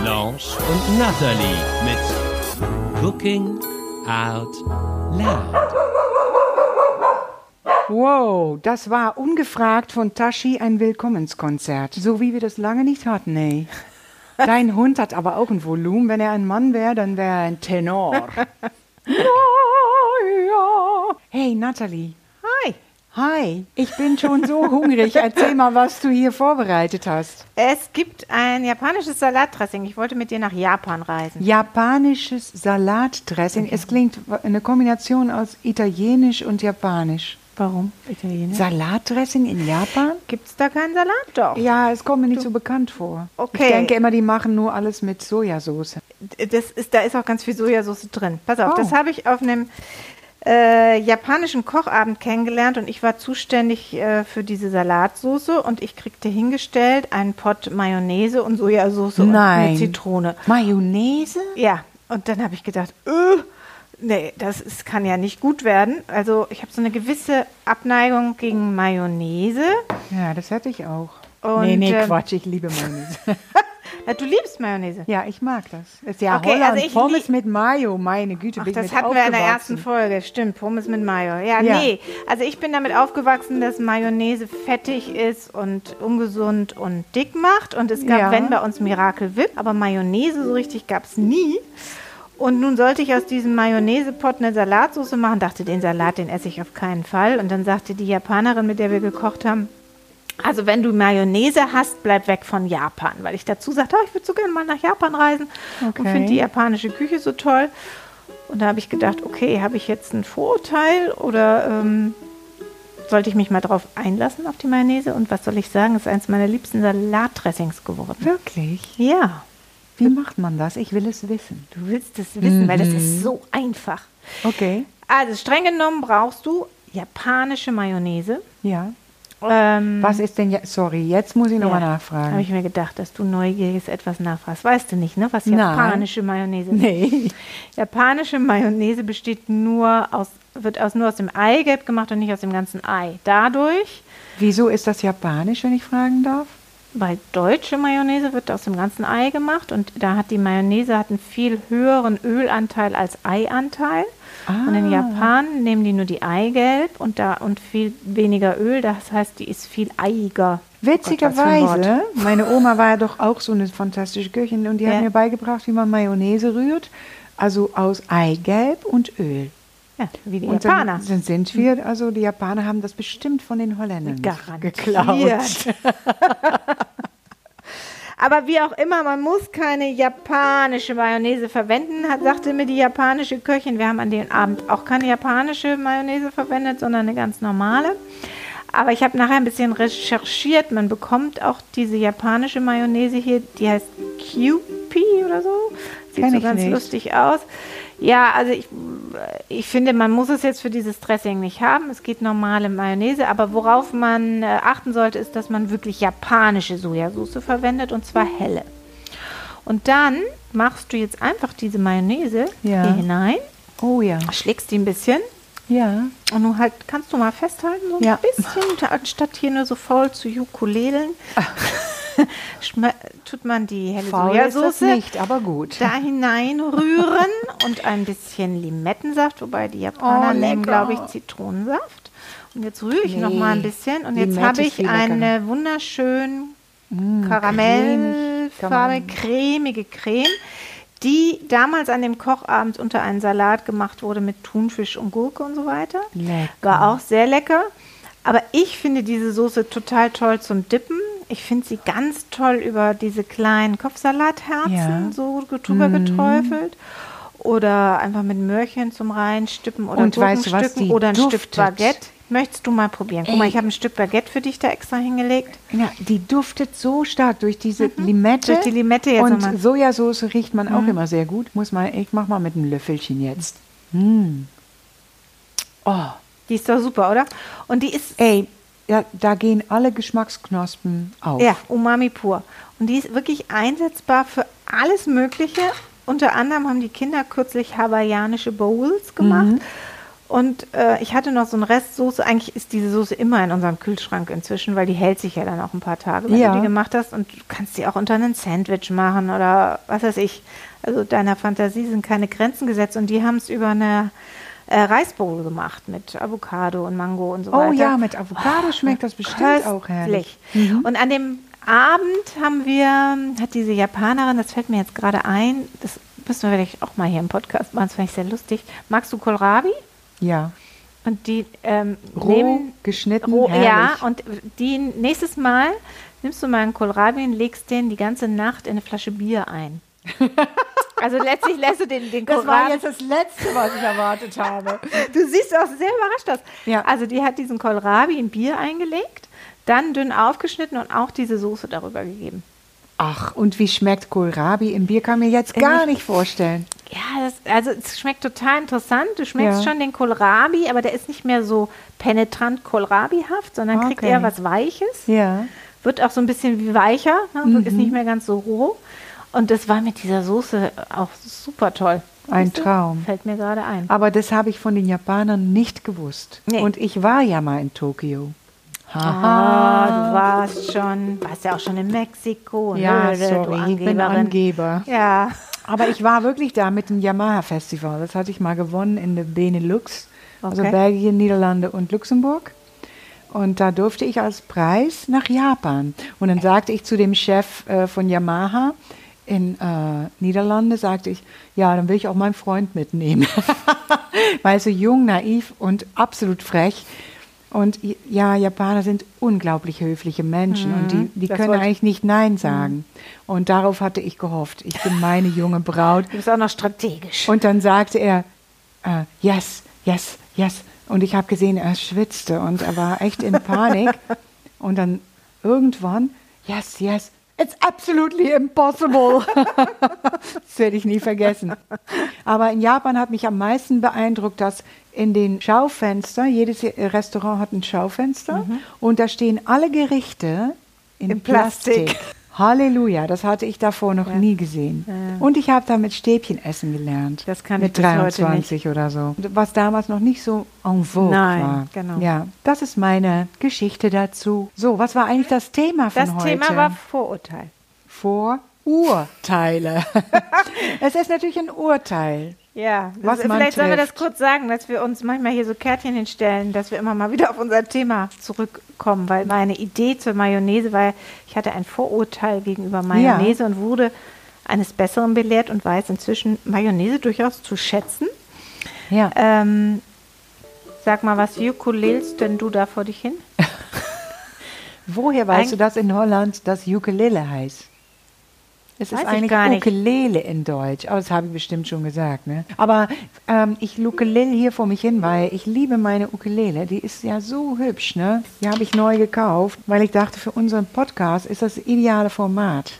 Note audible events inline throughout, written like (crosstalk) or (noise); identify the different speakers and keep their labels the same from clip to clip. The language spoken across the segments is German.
Speaker 1: Blanche und Natalie mit Cooking Out Loud.
Speaker 2: Wow, das war ungefragt von Tashi ein Willkommenskonzert. So wie wir das lange nicht hatten, ey. (laughs) Dein Hund hat aber auch ein Volumen. Wenn er ein Mann wäre, dann wäre er ein Tenor. (laughs) Hey, Natalie.
Speaker 3: Hi.
Speaker 2: Ich bin schon so hungrig. Erzähl mal, was du hier vorbereitet hast.
Speaker 3: Es gibt ein japanisches Salatdressing. Ich wollte mit dir nach Japan reisen.
Speaker 2: Japanisches Salatdressing. Es klingt eine Kombination aus Italienisch und Japanisch.
Speaker 3: Warum? Italienisch?
Speaker 2: Salatdressing in Japan?
Speaker 3: Gibt es da keinen Salat? Doch.
Speaker 2: Ja, es kommt mir nicht so bekannt vor.
Speaker 3: Okay.
Speaker 2: Ich denke immer, die machen nur alles mit Sojasauce.
Speaker 3: Das ist, da ist auch ganz viel Sojasauce drin. Pass auf,
Speaker 2: Oh.
Speaker 3: das habe ich auf einem äh, japanischen Kochabend kennengelernt und ich war zuständig äh, für diese Salatsoße und ich kriegte hingestellt einen Pott Mayonnaise und Sojasauce und
Speaker 2: Nein.
Speaker 3: eine Zitrone.
Speaker 2: Mayonnaise?
Speaker 3: Ja, und dann habe ich gedacht, äh, nee, das ist, kann ja nicht gut werden. Also ich habe so eine gewisse Abneigung gegen Mayonnaise.
Speaker 2: Ja, das hätte ich auch.
Speaker 3: Und,
Speaker 2: nee, nee,
Speaker 3: ähm,
Speaker 2: Quatsch, ich liebe Mayonnaise. (laughs)
Speaker 3: Ja, du liebst Mayonnaise.
Speaker 2: ja, ich mag das. Ist ja
Speaker 3: Okay,
Speaker 2: Holland,
Speaker 3: also ich
Speaker 2: Pommes mit Mayo, meine Güte.
Speaker 3: Ach, das hatten wir in der ersten Folge. Stimmt, Pommes mit Mayo. Ja,
Speaker 2: Ja.
Speaker 3: nee. Also ich bin damit aufgewachsen, dass Mayonnaise fettig ist und ungesund und dick macht. Und es gab,
Speaker 2: Ja.
Speaker 3: wenn bei uns Miracle Whip, aber Mayonnaise so richtig gab es nie. Und nun sollte ich aus diesem Mayonnaise-Pot eine Salatsauce machen. Dachte, den Salat, den esse ich auf keinen Fall. Und dann sagte die Japanerin, mit der wir gekocht haben, also wenn du Mayonnaise hast, bleib weg von Japan. Weil ich dazu sagte, oh, ich würde so gerne mal nach Japan reisen und
Speaker 2: Okay.
Speaker 3: finde die japanische Küche so toll. Und da habe ich gedacht, okay, habe ich jetzt ein Vorurteil oder ähm, sollte ich mich mal drauf einlassen auf die Mayonnaise? Und was soll ich sagen, es ist eines meiner liebsten Salatdressings geworden.
Speaker 2: Wirklich?
Speaker 3: Ja,
Speaker 2: Wie macht man das? Ich will es wissen.
Speaker 3: du willst es wissen, weil das ist so einfach.
Speaker 2: Okay.
Speaker 3: Also streng genommen brauchst du japanische Mayonnaise.
Speaker 2: Ja.
Speaker 3: Ähm,
Speaker 2: Was ist denn jetzt? Sorry, jetzt muss ich nochmal
Speaker 3: Ja,
Speaker 2: nachfragen.
Speaker 3: Habe ich mir gedacht, dass du neugieriges etwas nachfragst. Weißt du nicht, ne? Was
Speaker 2: Nein.
Speaker 3: japanische Mayonnaise ist?
Speaker 2: nee.
Speaker 3: Japanische Mayonnaise besteht nur aus, wird aus, nur aus dem Eigelb gemacht und nicht aus dem ganzen Ei. Dadurch,
Speaker 2: Wieso ist das japanisch, wenn ich fragen darf?
Speaker 3: Weil deutsche Mayonnaise wird aus dem ganzen Ei gemacht und da hat die Mayonnaise hat einen viel höheren Ölanteil als Eianteil. Und in
Speaker 2: Ah.
Speaker 3: Japan nehmen die nur die Eigelb und da und viel weniger Öl. Das heißt, die ist viel Gott, ein
Speaker 2: Witzigerweise, meine Oma war ja doch auch so eine fantastische Köchin und die
Speaker 3: Ja.
Speaker 2: hat mir beigebracht, wie man Mayonnaise rührt. Also aus Eigelb und Öl.
Speaker 3: Ja, wie die
Speaker 2: und
Speaker 3: Japaner.
Speaker 2: dann sind, sind wir, also die Japaner haben das bestimmt von den Holländern
Speaker 3: Garantiert.
Speaker 2: geklaut. (laughs)
Speaker 3: Aber wie auch immer, man muss keine japanische Mayonnaise verwenden, hat, sagte mir die japanische Köchin. Wir haben an dem Abend auch keine japanische Mayonnaise verwendet, sondern eine ganz normale. Aber ich habe nachher ein bisschen recherchiert. Man bekommt auch diese japanische Mayonnaise hier, die heißt Kewpie oder so. Sieht
Speaker 2: Kenn
Speaker 3: so ganz
Speaker 2: nicht.
Speaker 3: lustig aus. Ja, also ich, ich finde, man muss es jetzt für dieses Dressing nicht haben. Es geht normale Mayonnaise, aber worauf man äh, achten sollte, ist, dass man wirklich japanische Sojasauce verwendet und zwar helle. Und dann machst du jetzt einfach diese Mayonnaise
Speaker 2: Ja.
Speaker 3: hier hinein,
Speaker 2: Oh ja.
Speaker 3: schlägst die ein bisschen
Speaker 2: Ja.
Speaker 3: und nun halt kannst du mal festhalten, so ein
Speaker 2: Ja.
Speaker 3: bisschen, ta- anstatt hier nur so faul zu ukulelen. (laughs) tut man die helle
Speaker 2: Faul
Speaker 3: Sojasauce
Speaker 2: nicht, aber gut.
Speaker 3: da hineinrühren (laughs) und ein bisschen Limettensaft, wobei die Japaner
Speaker 2: Oh,
Speaker 3: nehmen, glaube ich, Zitronensaft. Und jetzt rühre ich
Speaker 2: Nee,
Speaker 3: noch mal ein bisschen und jetzt habe ich eine wunderschön
Speaker 2: Mm,
Speaker 3: karamellfarbige,
Speaker 2: Karamell.
Speaker 3: cremige Creme, die damals an dem Kochabend unter einen Salat gemacht wurde mit Thunfisch und Gurke und so weiter.
Speaker 2: Lecker.
Speaker 3: War auch sehr lecker. Aber ich finde diese Soße total toll zum Dippen. Ich finde sie ganz toll über diese kleinen Kopfsalatherzen
Speaker 2: Ja.
Speaker 3: so drüber geträufelt. Oder einfach mit Möhrchen zum Reinstippen oder
Speaker 2: Und weißt du
Speaker 3: oder ein Stück
Speaker 2: duftet.
Speaker 3: Baguette. Möchtest du mal probieren? Guck mal,
Speaker 2: Ey.
Speaker 3: ich habe ein Stück Baguette für dich da extra hingelegt.
Speaker 2: Ja, die duftet so stark durch diese Limette.
Speaker 3: Mhm. Durch die Limette jetzt
Speaker 2: Und
Speaker 3: nochmal. Mhm.
Speaker 2: Sojasauce riecht man auch immer sehr gut. Muss mal, ich mach mal mit einem Löffelchen jetzt. Mm. Oh,
Speaker 3: Die ist doch super, oder? Und die ist,
Speaker 2: ey, ja, da gehen alle Geschmacksknospen auf.
Speaker 3: ja, Umami pur. Und die ist wirklich einsetzbar für alles Mögliche. Unter anderem haben die Kinder kürzlich hawaiianische Bowls gemacht.
Speaker 2: Mhm.
Speaker 3: Und äh, ich hatte noch so einen Rest Soße. Eigentlich ist diese Soße immer in unserem Kühlschrank inzwischen, weil die hält sich ja dann auch ein paar Tage, wenn
Speaker 2: Ja.
Speaker 3: du die gemacht hast. Und du kannst die auch unter einen Sandwich machen oder was weiß ich. Also deiner Fantasie sind keine Grenzen gesetzt. Und die haben es über eine äh, Reisbowl gemacht mit Avocado und Mango und so
Speaker 2: Oh
Speaker 3: weiter.
Speaker 2: ja, mit Avocado schmeckt das bestimmt auch herrlich.
Speaker 3: Köstlich. Und an dem Abend haben wir, hat diese Japanerin, das fällt mir jetzt gerade ein, das müssen wir vielleicht auch mal hier im Podcast machen, das fand ich sehr lustig. Magst du Kohlrabi?
Speaker 2: Ja.
Speaker 3: Und die ähm,
Speaker 2: Roh,
Speaker 3: nehmen,
Speaker 2: geschnitten,
Speaker 3: roh, ja, und die nächstes Mal nimmst du mal einen Kohlrabi und legst den die ganze Nacht in eine Flasche Bier ein. (laughs) also letztlich lässt du den, den Kohlrabi.
Speaker 2: das Letzte, was ich erwartet habe.
Speaker 3: Du siehst auch sehr überrascht aus.
Speaker 2: Ja.
Speaker 3: Also die hat diesen Kohlrabi in Bier eingelegt, dann dünn aufgeschnitten und auch diese Soße darüber gegeben.
Speaker 2: Ach, und wie schmeckt Kohlrabi im Bier? Kann mir jetzt gar nicht vorstellen.
Speaker 3: Ja, das, also es schmeckt total interessant. Du schmeckst
Speaker 2: Ja.
Speaker 3: schon den Kohlrabi, aber der ist nicht mehr so penetrant Kohlrabihaft, sondern kriegt
Speaker 2: Okay.
Speaker 3: eher was Weiches.
Speaker 2: Ja.
Speaker 3: Wird auch so ein bisschen wie weicher, ne?
Speaker 2: Mhm.
Speaker 3: ist nicht mehr ganz so roh. Und das war mit dieser Soße auch super toll.
Speaker 2: Ein? Traum.
Speaker 3: Fällt mir gerade ein.
Speaker 2: Aber das habe ich von den Japanern nicht gewusst.
Speaker 3: Nee.
Speaker 2: Und ich war ja mal in Tokio.
Speaker 3: Ah, du warst schon, warst ja auch schon in Mexiko.
Speaker 2: Ja,
Speaker 3: Nö, du
Speaker 2: sorry, ich bin. Angeber.
Speaker 3: Ja.
Speaker 2: Aber ich war wirklich da mit dem Yamaha-Festival. Das hatte ich mal gewonnen in der Benelux, also
Speaker 3: Okay.
Speaker 2: Belgien, Niederlande und Luxemburg. Und da durfte ich als Preis nach Japan. Und dann sagte ich zu dem Chef äh, von Yamaha in äh, Niederlande, sagte ich, ja, dann will ich auch meinen Freund mitnehmen. (laughs) Weil so jung, naiv und absolut frech. Und ja, Japaner sind unglaublich höfliche Menschen und die, die
Speaker 3: das
Speaker 2: können eigentlich nicht Nein sagen. Und darauf hatte ich gehofft. Ich bin meine junge Braut.
Speaker 3: Du bist auch noch strategisch.
Speaker 2: Und dann sagte er, äh, yes, yes, yes. Und ich habe gesehen, er schwitzte und er war echt in Panik. (laughs) und dann irgendwann, yes, yes, it's absolutely impossible. (laughs) das werde ich nie vergessen. Aber in Japan hat mich am meisten beeindruckt, dass in den Schaufenstern, jedes Restaurant hat ein Schaufenster und da stehen alle Gerichte in,
Speaker 3: Mhm. In Plastik.
Speaker 2: Plastik. Halleluja, das hatte ich davor noch nie gesehen. Und ich habe da mit Stäbchen essen gelernt.
Speaker 3: Das kann
Speaker 2: mit
Speaker 3: ich bis heute
Speaker 2: 23 oder so. Was damals noch nicht so en vogue
Speaker 3: Nein,
Speaker 2: war.
Speaker 3: genau.
Speaker 2: Ja, das ist meine Geschichte dazu. So, was war eigentlich das Thema von
Speaker 3: Das
Speaker 2: heute?
Speaker 3: Thema war Vorurteil.
Speaker 2: Vorurteile. (laughs) es ist natürlich ein Urteil.
Speaker 3: Ja,
Speaker 2: Was
Speaker 3: vielleicht sollen wir das kurz sagen, dass wir uns manchmal hier so Kärtchen hinstellen, dass wir immer mal wieder auf unser Thema zurückkommen, weil meine Idee zur Mayonnaise war, ich hatte ein Vorurteil gegenüber Mayonnaise und wurde eines Besseren belehrt und weiß inzwischen Mayonnaise durchaus zu schätzen.
Speaker 2: Ja.
Speaker 3: Ähm, sag mal, was ukulelst denn du da vor dich hin? (laughs)
Speaker 2: Woher weißt
Speaker 3: Eig-
Speaker 2: du, dass in Holland das Ukulele heißt? Es
Speaker 3: Weiß
Speaker 2: ist
Speaker 3: ich
Speaker 2: eigentlich
Speaker 3: gar nicht.
Speaker 2: Ukulele in Deutsch. Aber das habe ich bestimmt schon gesagt. Ne? Aber ähm, ich ukulele hier vor mich hin, weil ich liebe meine Ukulele. Die ist ja so hübsch. Ne? Die habe ich neu gekauft, weil ich dachte, für unseren Podcast ist das ideale Format.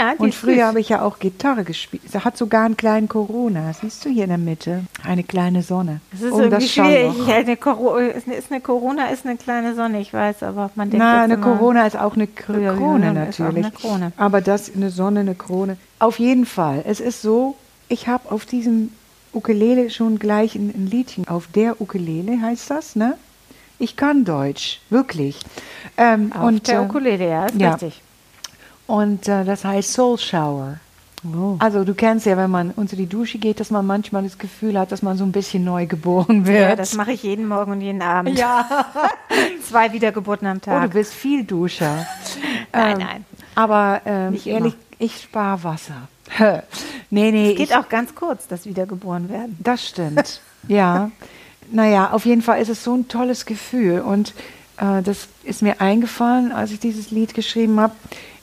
Speaker 3: Ja, die
Speaker 2: Und früher habe ich ja auch Gitarre gespielt. Sie hat sogar einen kleinen Corona. Siehst du hier in der Mitte? Eine kleine Sonne.
Speaker 3: Das ist
Speaker 2: Oh,
Speaker 3: irgendwie schwierig.
Speaker 2: Schallloch.
Speaker 3: Eine Coro ist, eine, Corona, ist eine kleine Sonne, ich weiß, aber man denkt
Speaker 2: Na, eine Corona ist auch eine Krone
Speaker 3: auch
Speaker 2: natürlich.
Speaker 3: eine Krone.
Speaker 2: Aber das eine Sonne, eine Krone. Auf jeden Fall. Es ist so, ich habe auf diesem Ukulele schon gleich ein, ein Liedchen. Auf der Ukulele heißt das, ne? Ich kann Deutsch, wirklich. Ähm,
Speaker 3: Auf
Speaker 2: und,
Speaker 3: der
Speaker 2: äh,
Speaker 3: Ukulele, ja, ist
Speaker 2: ja.
Speaker 3: richtig.
Speaker 2: Und äh, das heißt Soul Shower. Also du kennst ja, wenn man unter die Dusche geht, dass man manchmal das Gefühl hat, dass man so ein bisschen neu geboren wird.
Speaker 3: Ja, das mache ich jeden Morgen und jeden Abend.
Speaker 2: Ja. (laughs)
Speaker 3: Zwei Wiedergeburten am
Speaker 2: Oh, du
Speaker 3: Tag.
Speaker 2: bist viel Duscher. (laughs)
Speaker 3: Nein,
Speaker 2: Ähm,
Speaker 3: nein.
Speaker 2: Aber ähm,
Speaker 3: Nicht
Speaker 2: ehrlich, ich spare Wasser. nee, nee,
Speaker 3: Geht
Speaker 2: ich,
Speaker 3: auch ganz kurz, das Wiedergeboren werden.
Speaker 2: das stimmt. ja. Naja, auf jeden Fall ist es so ein tolles Gefühl. Und äh, das ist mir eingefallen, als ich dieses Lied geschrieben habe,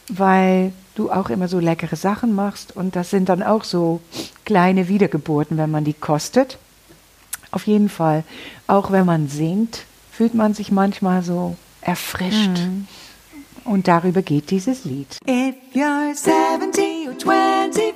Speaker 2: weil du auch immer so leckere Sachen machst. Und das sind dann auch so kleine Wiedergeburten, wenn man die kostet. Auf jeden Fall. Auch wenn man singt, fühlt man sich manchmal so erfrischt. Und darüber geht dieses Lied.
Speaker 4: If you're 70 or 25,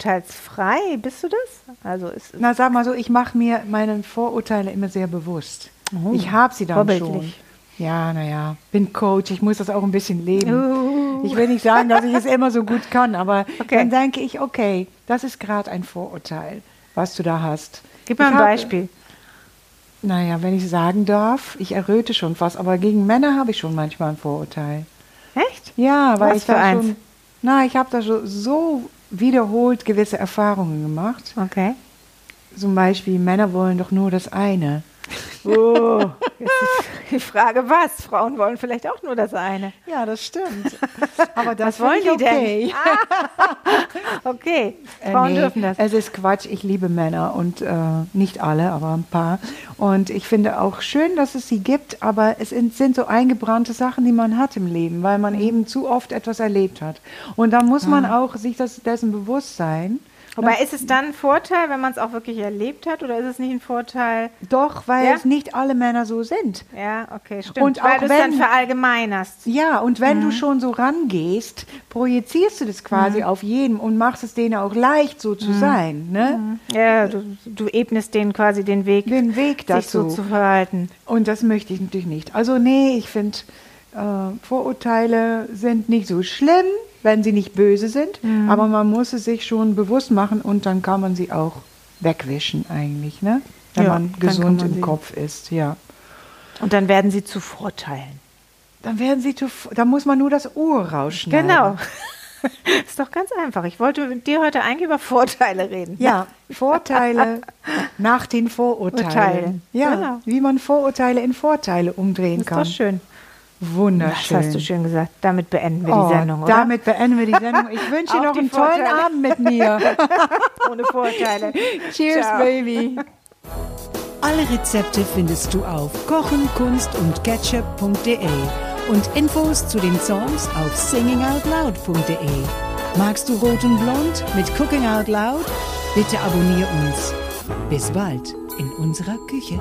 Speaker 3: vorurteilsfrei, bist du das? Also ist
Speaker 2: Na, sag mal so, ich mache mir meine Vorurteile immer sehr bewusst. ich habe sie dann schon. Ja, naja, bin Coach, ich muss das auch ein bisschen leben. Ich will nicht sagen, dass ich es immer so gut kann, aber
Speaker 3: Okay.
Speaker 2: dann denke ich, okay, das ist gerade ein Vorurteil, was du da hast.
Speaker 3: Gib mal
Speaker 2: Ich
Speaker 3: ein
Speaker 2: habe-
Speaker 3: Beispiel.
Speaker 2: Naja, wenn ich sagen darf, ich erröte schon fast, aber gegen Männer habe ich schon manchmal ein Vorurteil.
Speaker 3: Echt?
Speaker 2: Ja, weil
Speaker 3: Was
Speaker 2: ich
Speaker 3: für
Speaker 2: da
Speaker 3: eins?
Speaker 2: schon, na, ich habe da so, so wiederholt gewisse Erfahrungen gemacht.
Speaker 3: Okay.
Speaker 2: Zum Beispiel, Männer wollen doch nur das eine.
Speaker 3: Oh, (laughs) die Frage, was? Frauen wollen vielleicht auch nur das eine.
Speaker 2: Ja, das stimmt. (laughs) Aber das
Speaker 3: Was wollen die
Speaker 2: ich
Speaker 3: denn?
Speaker 2: okay. (laughs)
Speaker 3: Okay,
Speaker 2: Äh,
Speaker 3: Frauen
Speaker 2: nee,
Speaker 3: dürfen das.
Speaker 2: Es ist Quatsch. Ich liebe Männer und äh, nicht alle, aber ein paar. Und ich finde auch schön, dass es sie gibt, aber es sind, sind so eingebrannte Sachen, die man hat im Leben, weil man eben zu oft etwas erlebt hat. Und da muss man auch sich das, dessen bewusst sein.
Speaker 3: Wobei ist es dann ein Vorteil, wenn man es auch wirklich erlebt hat, oder ist es nicht ein Vorteil?
Speaker 2: Doch, weil
Speaker 3: Ja?
Speaker 2: es nicht alle Männer so sind.
Speaker 3: Ja, okay, stimmt.
Speaker 2: Und
Speaker 3: weil
Speaker 2: auch
Speaker 3: du es dann verallgemeinerst.
Speaker 2: Ja, und wenn
Speaker 3: Mhm.
Speaker 2: du schon so rangehst, projizierst du das quasi auf jedem und machst es denen auch leicht, so
Speaker 3: Mhm.
Speaker 2: zu sein. Ne?
Speaker 3: Ja, du, du ebnest denen quasi den Weg,
Speaker 2: Den Weg
Speaker 3: sich so
Speaker 2: dazu.
Speaker 3: zu verhalten.
Speaker 2: Und das möchte ich natürlich nicht. Also nee, ich finde, äh, Vorurteile sind nicht so schlimm, wenn sie nicht böse sind,
Speaker 3: Mhm.
Speaker 2: aber man muss es sich schon bewusst machen und dann kann man sie auch wegwischen eigentlich, ne? Wenn
Speaker 3: Ja,
Speaker 2: man
Speaker 3: dann
Speaker 2: gesund
Speaker 3: man
Speaker 2: im Kopf ist, ja.
Speaker 3: Und dann werden sie zu Vorteilen.
Speaker 2: Dann werden sie zu, da muss man nur das Ohr rausschneiden.
Speaker 3: Genau. (laughs) ist doch ganz einfach. Ich wollte mit dir heute eigentlich über Vorteile reden.
Speaker 2: Ja, Vorteile (laughs) nach den Vorurteilen.
Speaker 3: Urteilen.
Speaker 2: Ja,
Speaker 3: Genau.
Speaker 2: wie man Vorurteile in Vorteile umdrehen
Speaker 3: Ist
Speaker 2: kann.
Speaker 3: doch schön.
Speaker 2: Wunderschön.
Speaker 3: Das hast du schön gesagt. Damit beenden wir
Speaker 2: Oh,
Speaker 3: die Sendung, oder?
Speaker 2: damit beenden wir die Sendung. Ich (laughs) wünsche dir noch einen tollen
Speaker 3: Vorteile.
Speaker 2: Abend mit mir. (laughs)
Speaker 3: Ohne Vorteile. (laughs)
Speaker 2: Cheers,
Speaker 3: Ciao.
Speaker 2: Baby.
Speaker 5: Alle Rezepte findest du auf kochen, kunst und ketchup.de und Infos zu den Songs auf singingoutloud.de. Magst du Rot und Blond mit Cooking Out Loud? Bitte abonnier uns. Bis bald in unserer Küche.